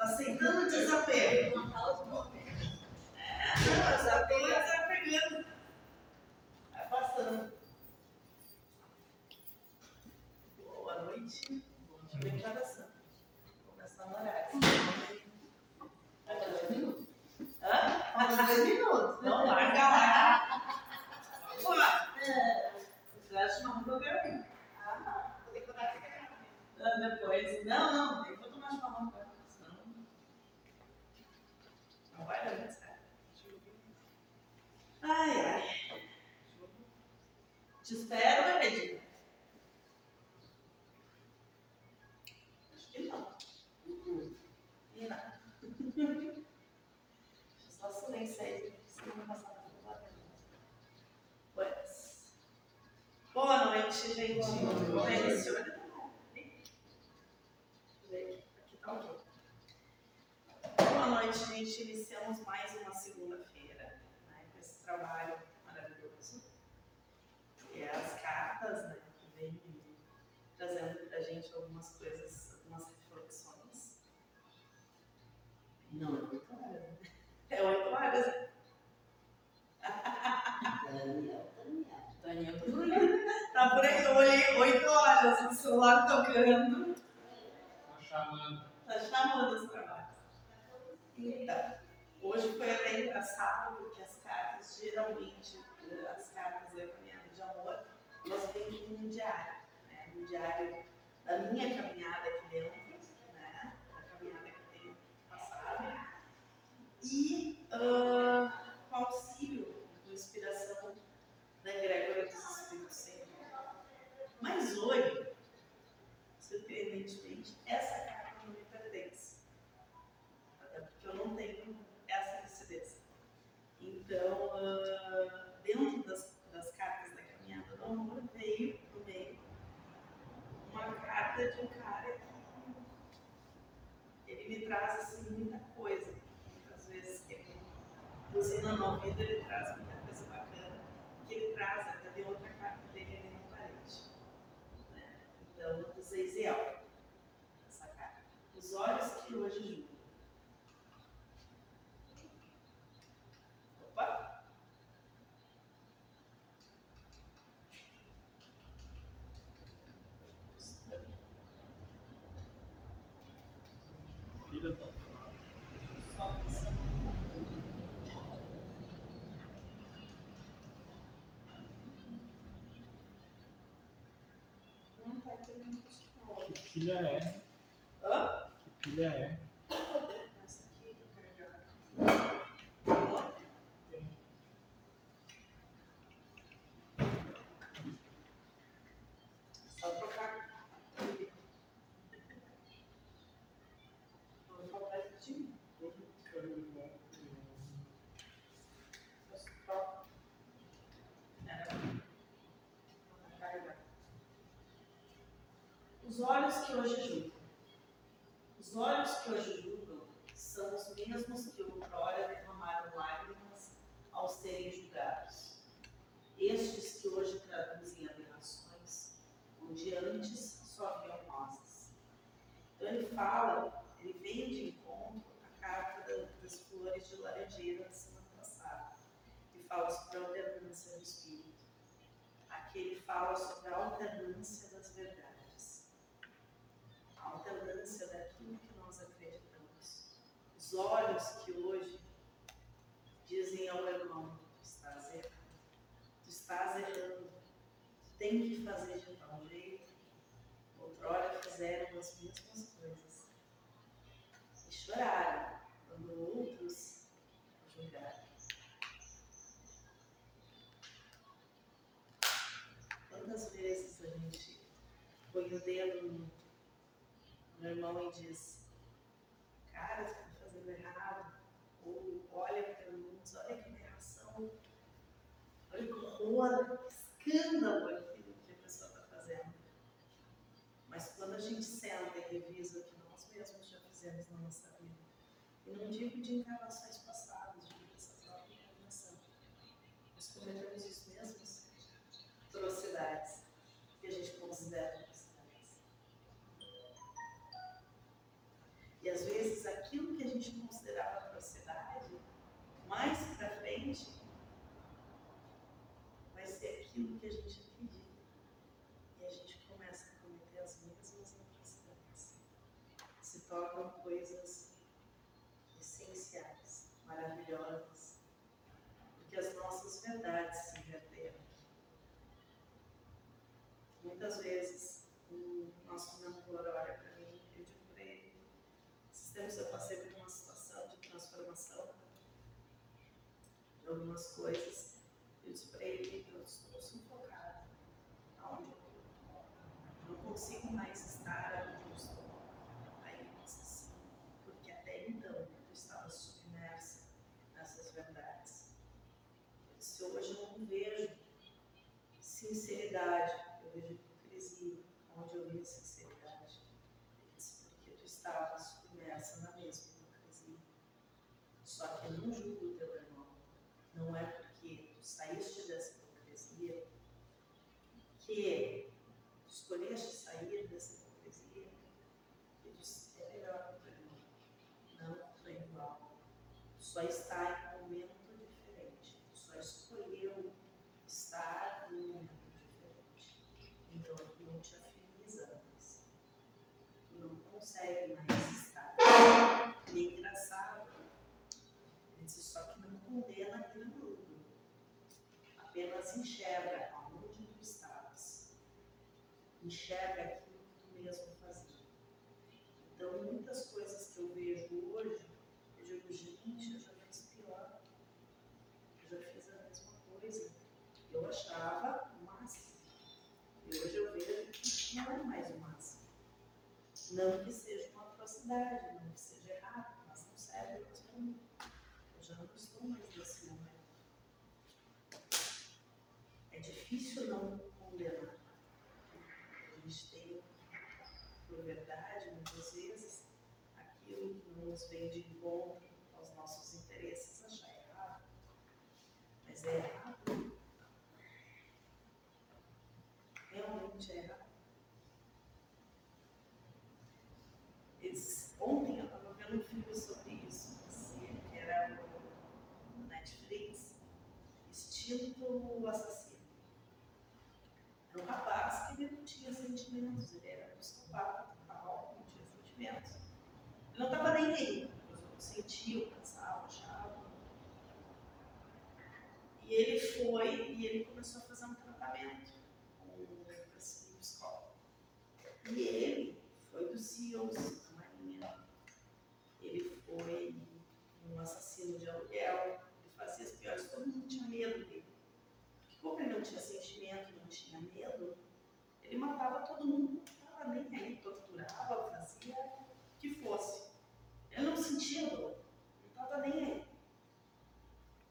Tá aceitando o desapego. É, não, desapego é desapegando. Vai passando. Boa noite. Bom dia, declaração. Começar no horário. Hã? Falta dois minutos. Não larga lá. Pô, você acha uma roupa bem? Ah, vou decorar aqui. Ah, Depois. Não, não, tem que tomar chimarrão agora, senão. Não vai dar muito certo. Ai, ai. Te espero, Regina. Acho que não. E nada. Só silêncio aí, senão não passar nada pela tela. Pois. Boa noite, gente. Boa noite. Deliciona. Aqui tá ok. Boa noite, gente. Iniciamos mais uma segunda-feira né, com esse trabalho maravilhoso. Que é as cartas, né? Que vem trazendo pra gente algumas coisas, algumas reflexões. Não, é oito horas. né? É oito horas, né? Daniel, Daniel. Por aí, eu olhei oito horas, o celular tocando. Tá chamando. Tá chamando os trabalhos. Então, hoje foi até engraçado, porque as cartas, geralmente, as cartas da caminhada de amor, elas vêm um diário, né? Um diário da minha caminhada aqui dentro, né? Da caminhada que eu tenho passado. E ah, com auxílio de inspiração da egrégora dos. Mas hoje, surpreendentemente, essa carta não me pertence. Até porque eu não tenho essa lucidez. Então, ah, dentro das, das cartas da caminhada do amor, veio no meio uma carta de um cara que ele me traz assim, muita coisa. Muitas vezes que ele buzinando ao ouvido, ele traz muita coisa bacana. Que ele traz, até tem outra carta dele ali na parede. Né? Então, do Zeiziel, essa carta. Os olhos que hoje julgam. Opa! Filha da. Só isso. Não tá querendo puxar. Que filha é? Hã? Que filha é? Essa aqui, vou carregar. Só trocar. Vou faltar de time. Os olhos que hoje julgam. Os olhos que hoje julgam são os mesmos que outrora derramaram lágrimas ao serem julgados. Estes que hoje traduzem aberrações, onde antes só haviam rosas. Então ele fala, ele veio de encontro à carta da- das flores de laranjeira da semana passada, que fala sobre a alternância do espírito. Aqui ele fala sobre a alternância das verdades a alternância daquilo que nós acreditamos. Os olhos que hoje dizem ao irmão: tu estás errando, tu estás errando, tu tem que fazer de tal jeito. Outrora fizeram as mesmas coisas e choraram quando outros julgaram. Quantas vezes a gente põe o dedo no irmão e diz, cara, você está fazendo errado, ou olha para luz, olha que aberração, olha que horror, escândalo aquilo que a pessoa está fazendo. Mas quando a gente senta e revisa o que nós mesmos já fizemos na nossa vida, e não digo de encarnações passadas, digo dessa própria encarnação, nós cometemos os mesmos atrocidades que a gente considera atrocidades. E às vezes aquilo que a gente considerava atrocidade, mais para frente, vai ser aquilo que a gente acredita. E a gente começa a cometer as mesmas atrocidades. Se tornam coisas essenciais, maravilhosas, porque as nossas verdades se inverteram. Muitas vezes, o nosso mentor olha para mim e eu digo para ele: esses tempos eu passei por uma situação de transformação de algumas coisas. Eu disse para ele: eu estou sufocada. Aonde eu? Não consigo mais estar onde eu estou. Aí ele disse assim: porque até então eu estava submersa nessas verdades. Eu disse: hoje eu não vejo sinceridade, eu vejo hipocrisia. Onde eu vi sinceridade? Ele disse: porque tu estava submersa na mesma hipocrisia. Só que eu não julgo o teu irmão. Não é porque tu saíste dessa hipocrisia que tu escolheste sair dessa hipocrisia que tu é melhor que o teu irmão. Não, tu é igual. Tu só está em um momento diferente. Tu só escolheu estar em um momento diferente. Então tu não te afiniza mais. Tu não consegue mais estar. É engraçado. Disse, só que não condena aquele grupo. Apenas enxerga aonde tu estavas. Enxerga aquilo que tu mesmo fazia. Então, muitas coisas que eu vejo hoje, eu digo, gente, eu já fiz pior. Eu já fiz a mesma coisa. Eu achava o máximo. E hoje eu vejo que não é mais o máximo. Não que seja uma atrocidade, não que seja errado, mas não serve para mim. Eu já não estou mais nesse momento. É difícil não condenar. A gente tem, por verdade, muitas vezes, aquilo que não nos vem de encontro aos nossos interesses, achar errado. Mas é errado. Realmente é errado. Eles- ontem eu estava vendo um filme sobre isso, assim, que era no Netflix, Instinto Assassino. Era um rapaz que ele não tinha sentimentos, ele era psicopata total, não sentimentos. Ele não estava nem aí, os outros sentiam, pensavam, achavam. E ele foi e ele começou a fazer um tratamento com esse psicólogo. E ele foi dos CEOs da Marinha. Ele foi um assassino de aluguel. Ele fazia as piores, todo mundo tinha medo dele. Porque como ele não tinha sentimento, não tinha medo, ele matava todo mundo, não estava nem aí, torturava, fazia o que fosse. Ele não estava nem aí.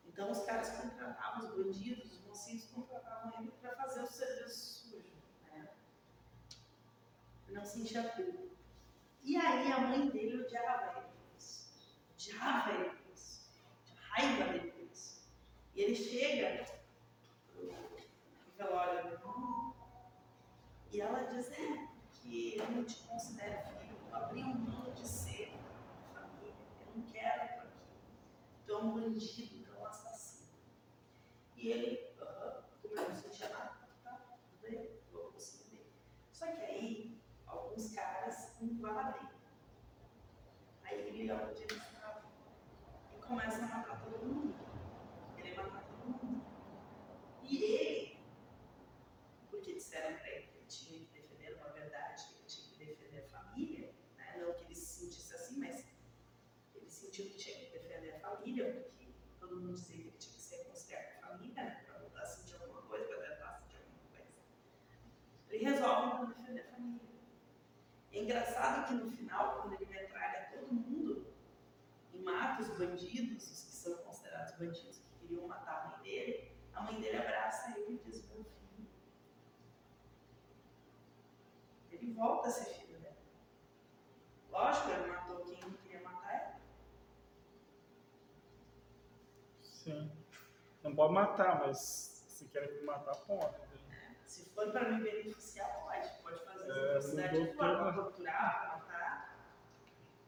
Então os caras contratavam, os bandidos, os mocinhos contratavam ele para fazer o serviço sujo. Né? Ele não sentia culpa. E aí a mãe dele odiava ele. Odiava ele raiva dele. E ele chega pro velório do irmão e ela diz, é, que eu não te considero filho, eu abri um mundo de ser família, eu não quero por aqui. Tu é um bandido, é um assassino. E ele, como eu não sentia nada, tá, tudo bem, vou conseguir. Só que aí, alguns caras invadem. Ele olha onde ele estava e começa a matar todo mundo. Ele matar todo mundo. E ele, porque disseram para ele que ele tinha que defender uma verdade, que ele tinha que defender a família, né? não que ele se sentisse assim, mas ele sentiu que tinha que defender a família, porque todo mundo dizia que ele tinha que se reconciliar com a família, né? para voltar a sentir alguma coisa, para tentar sentir alguma coisa. Ele resolve então defender a família. É engraçado que no final, quando ele metralha todo mundo e mata os bandidos, os que são considerados bandidos que queriam matar a mãe dele, a mãe dele abraça ele e diz: Meu filho. Ele volta a ser filho dela. Lógico, ele matou quem não queria matar ela. Sim. Não pode matar, mas se querem me matar, pode. Se for para me beneficiar, pode. Pode fazer É, essa atrocidade mudou que for, para tudo. torturar, matar.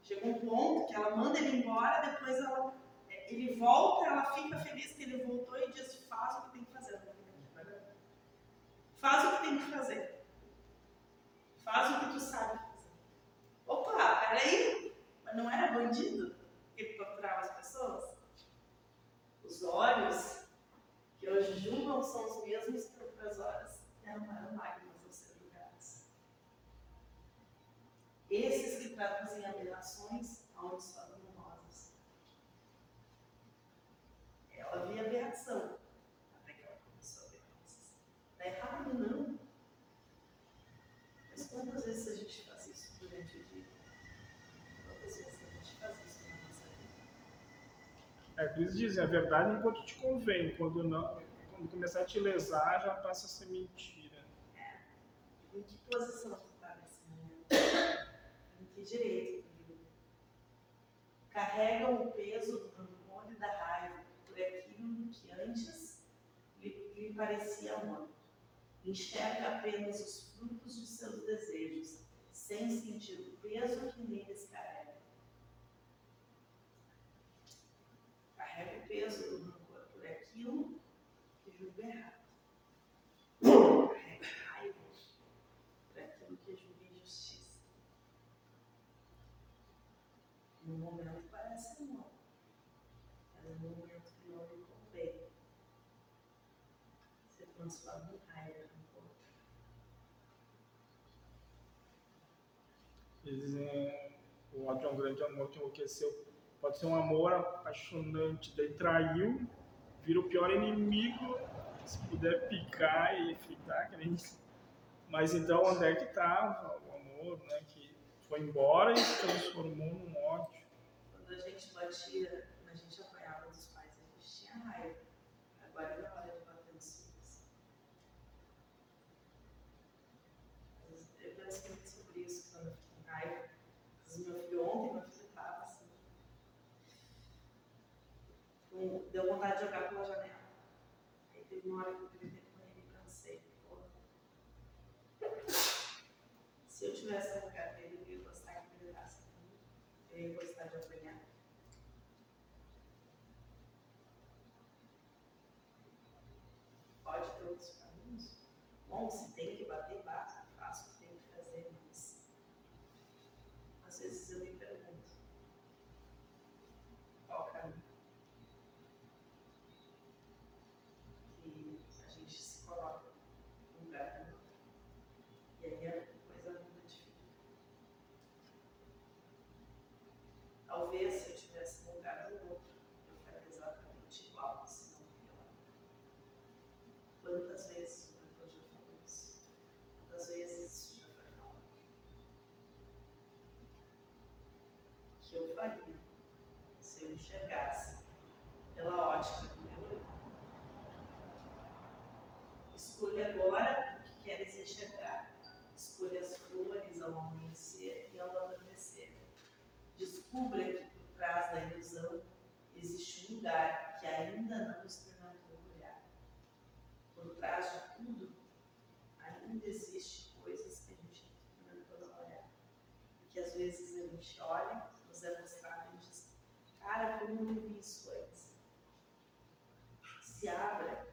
Chega um ponto que ela manda ele embora, depois ela, ele volta, ela fica feliz que ele voltou e diz: faz o que tem que fazer. Faz o que tem que fazer. Faz o que tu sabe fazer. Opa, peraí, mas não era bandido que torturava as pessoas? Os olhos que hoje julgam são os mesmos que outras horas derramaram lágrimas ao ser julgados. Esses que traduzem aberrações aonde só havia rosas. Ela via aberração até que ela começou a ver rosas. Está errado, não. Mas quantas vezes a gente faz isso durante o dia? Quantas vezes a gente faz isso na nossa vida? É, isso dizem, a verdade enquanto te convém, quando não, quando começar a te lesar, já passa a ser mentira. Em que posição tu está nesse momento? Em que direito vive? Carregam o peso do rancor e da raiva por aquilo que antes lhe, lhe parecia amor. Enxerga apenas os frutos de seus desejos, sem sentir o peso que neles carrega. Carrega o peso do rancor por aquilo que julga errado. Carrega raiva por aquilo que julga injustiça. No momento parece amor, mas no momento que não lhe convém, se transforma em raiva, rancor. Eles dizem, o ódio é um grande amor que enlouqueceu. Pode ser um amor apaixonante, daí traiu, vira o pior inimigo, se puder picar e fritar, que nem isso. Mas então onde é que estava o amor, né? Que foi embora e se transformou num ódio. Quando a gente batia, quando a gente apanhava dos pais, a gente tinha raiva. Agora não é hora de bater nos filhos. Eu penso muito sobre isso quando eu fico com raiva. Às vezes meu filho ontem, meu filho estava assim. com- Deu vontade de jogar pela janela. Aí teve uma hora que eu com ele e cansei. Se eu tivesse no lugar dele, eu ia gostar que ele gritasse comigo. Eu ia gostar de apanhar. Pode ter outros caminhos? Bom, se tem que bater, bata, faço o que tem que fazer, mas às vezes eu me pergunto qual o caminho que a gente se coloca no lugar do outro. E aí a coisa muda de figura. Talvez se eu estivesse no lugar do outro, eu faria exatamente igual, se não pior. Quantas vezes o mentor já falou isso? Quantas vezes isso já foi falado? Que eu faria se eu enxergasse pela ótica do meu olho. Escolha agora o que queres enxergar. Escolha as flores ao amanhecer e ao anoitecer. Descubra que por trás da ilusão existe um lugar que ainda não experimentou olhar. Por trás de tudo, ainda existe coisas que a gente não experimentou olhar. Que às vezes a gente olha, nos é mostrado e diz, como não vi isso antes? Se abra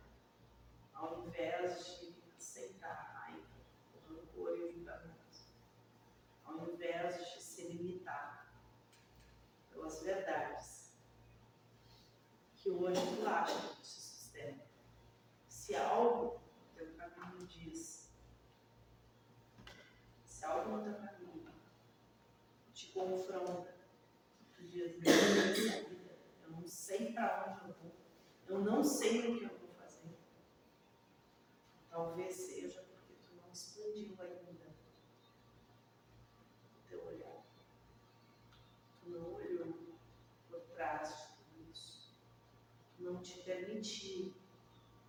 ao invés de aceitar raiva, rancor e o julgamento, ao invés de se limitar pelas verdades que hoje tu acha que te sustenta. Se algo no teu caminho diz, se algo no teu caminho te confronta, tu diz, meu Deus, essa vida, eu não sei para onde eu vou, eu não sei o que eu vou fazer. Talvez seja porque tu não expandiu ainda o teu olhar. Tu não olhou por trás de tudo isso. Tu não te permitiu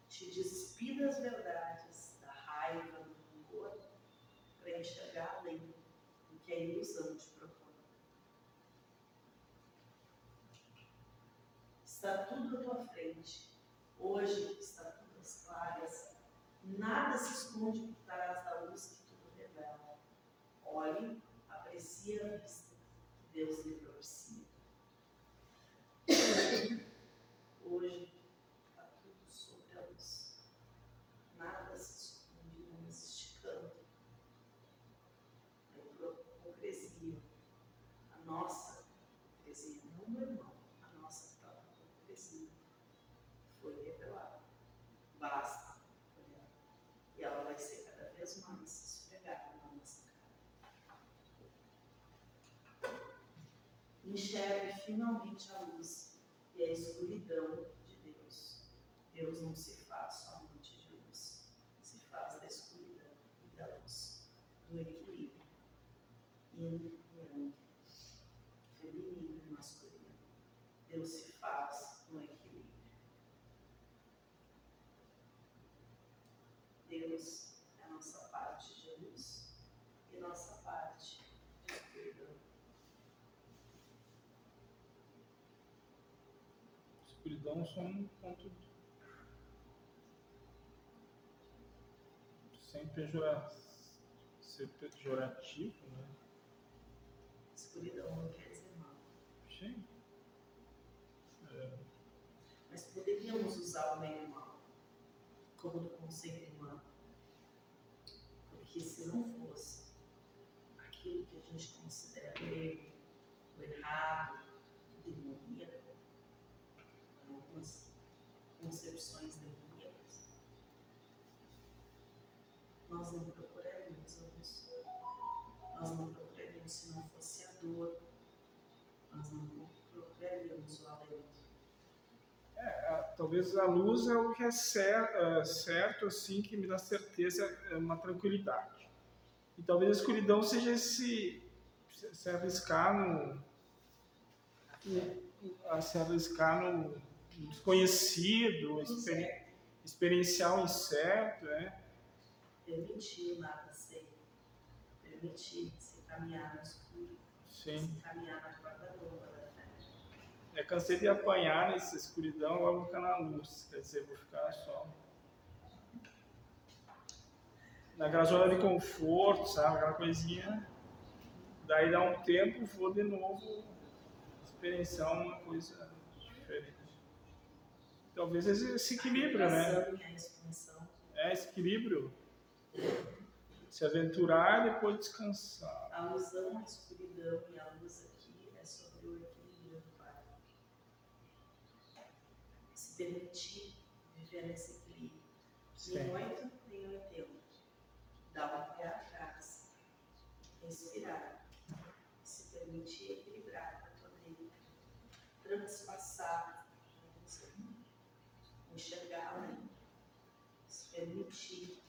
te despir das verdades, da raiva, do rancor, para enxergar além do que a ilusão te propõe. Está tudo à tua frente. Hoje está tudo às claras. Nada se esconde por trás da luz que tudo revela. Olhe, aprecie a vista que Deus lhe enxergue finalmente a luz e a escuridão de Deus. Deus não se faz somente de luz, se faz da escuridão e da luz, do equilíbrio. Yin e yang, feminino e masculino. Deus se faz no equilíbrio. Deus é a nossa parte de luz e nossa parte de escuridão. Escuridão só um ponto sem pejora- ser pejorativo, né? Escuridão não quer dizer mal. Sim. É, Mas poderíamos usar o meio mal como do conceito humano. Porque se não fosse aquilo que a gente considera erro, o errado, o demoníaco, algumas concepções demoníacas, nós não procuraríamos a luz. Nós não procuraríamos se não fosse a dor. Nós não procuraríamos o alento. a- talvez a luz é o que é cer- é certo, assim, que me dá certeza, é uma tranquilidade. E talvez a escuridão seja esse se arriscar no se arriscar no desconhecido, experi- experienciar o incerto, né? permitir nada ser, permitir se caminhar no escuro, Sim. se caminhar na da fé. É, cansei de apanhar nessa escuridão, agora vou ficar na luz. Quer dizer, vou ficar só. Naquela zona de conforto, sabe? Aquela coisinha. Daí dá um tempo, vou de novo experienciar uma coisa. Talvez esse, equilíbrio, né? A expansão, É esse equilíbrio. Se aventurar e depois descansar. a alusão à escuridão e a luz aqui é sobre o equilíbrio do Pai. Se permitir viver nesse equilíbrio. Nem Sim. 8, nem 80. Dá um pé atrás. Respirar. Se permitir equilibrar a tua mente. Transpassar. Enxergar além. Se permitir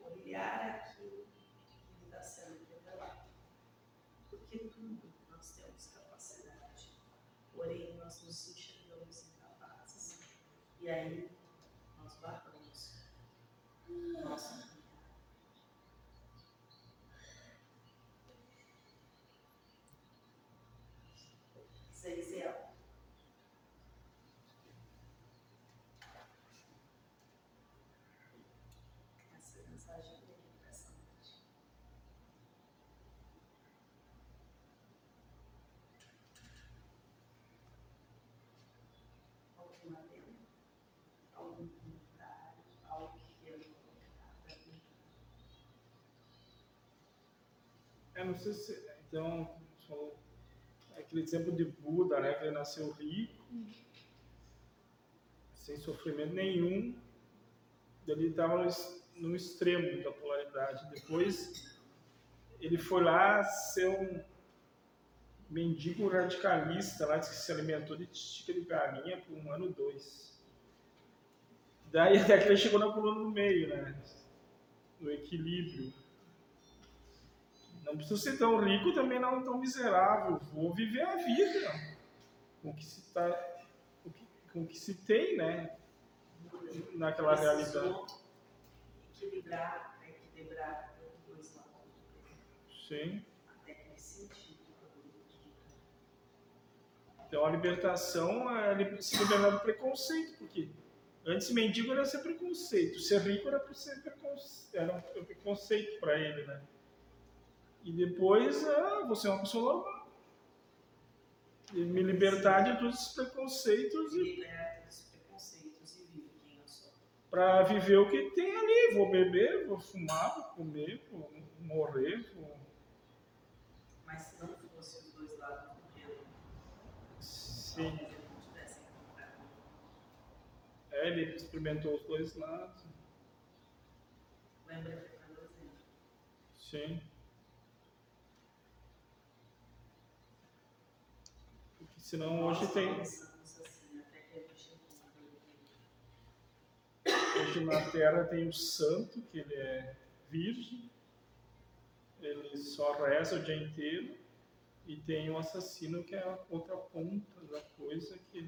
olhar aquilo que está sendo revelado. Porque tudo nós temos capacidade. Porém, nós nos enxergamos incapazes. E aí nós barramos nosso caminhar. Zeizel. Essa mensagem dele para essa noite. Algum adendo? Algum comentário? Algo que queira colocar para mim? É, não sei se. Então, falou aquele exemplo de Buda, né? Que ele nasceu rico, sem sofrimento nenhum. Ele estava no, extremo da polaridade. Depois, ele foi lá ser um mendigo radicalista lá, que se alimentou de estica de galinha por um ano dois. Daí até que ele chegou na coluna no meio, né? No equilíbrio. Não preciso ser tão rico, também não tão miserável. Vou viver a vida com o que se, tá, o que, com que se tem, né? Naquela realidade. Equilibrar, equilibrar dois lados. Sim. Até que sentiu Então a libertação é se libertar do preconceito, porque antes mendigo era ser preconceito, ser rico era ser preconceito, era um preconceito para ele, né? E depois, ah, você é uma pessoa normal. E me libertar de todos esses preconceitos e liberta dos preconceitos e vive quem eu sou. para viver o que tem ali. Vou beber, vou fumar, vou comer, vou morrer, vou... Mas se não fosse os dois lados do dedo, Sim. talvez ele não tivesse encontrado. É, ele experimentou os dois lados. Lembra que foi. Sim. Senão hoje tem. Hoje na Terra tem o santo, que ele é virgem, ele só reza o dia inteiro, e tem o assassino, que é a outra ponta da coisa, que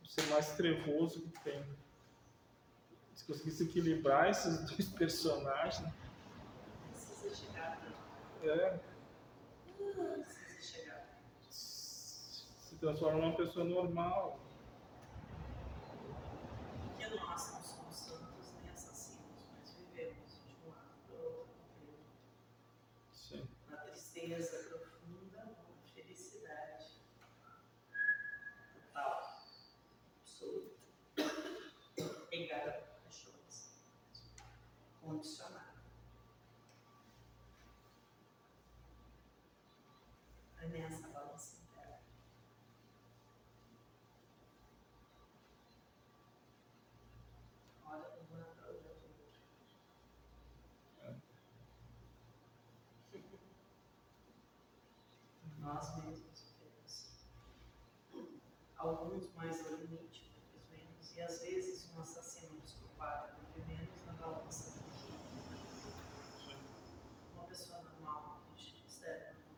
o ser mais trevoso que tem. Se conseguisse equilibrar esses dois personagens, precisa chegar, é, precisa chegar. se transforma numa pessoa normal. Porque nós não somos santos nem assassinos, mas vivemos de um lado para o outro, Sim. na tristeza profunda, na felicidade total, absoluta, pegada por cachorros, condicionada. É nessa balança interna. Olha uma para olhar para outra. Nós mesmos temos. Alguns mais ao limite, outros menos. E às vezes um assassino desculpado vive menos na balança do que uma pessoa normal, que a gente considera normal.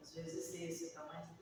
Às vezes esse está mais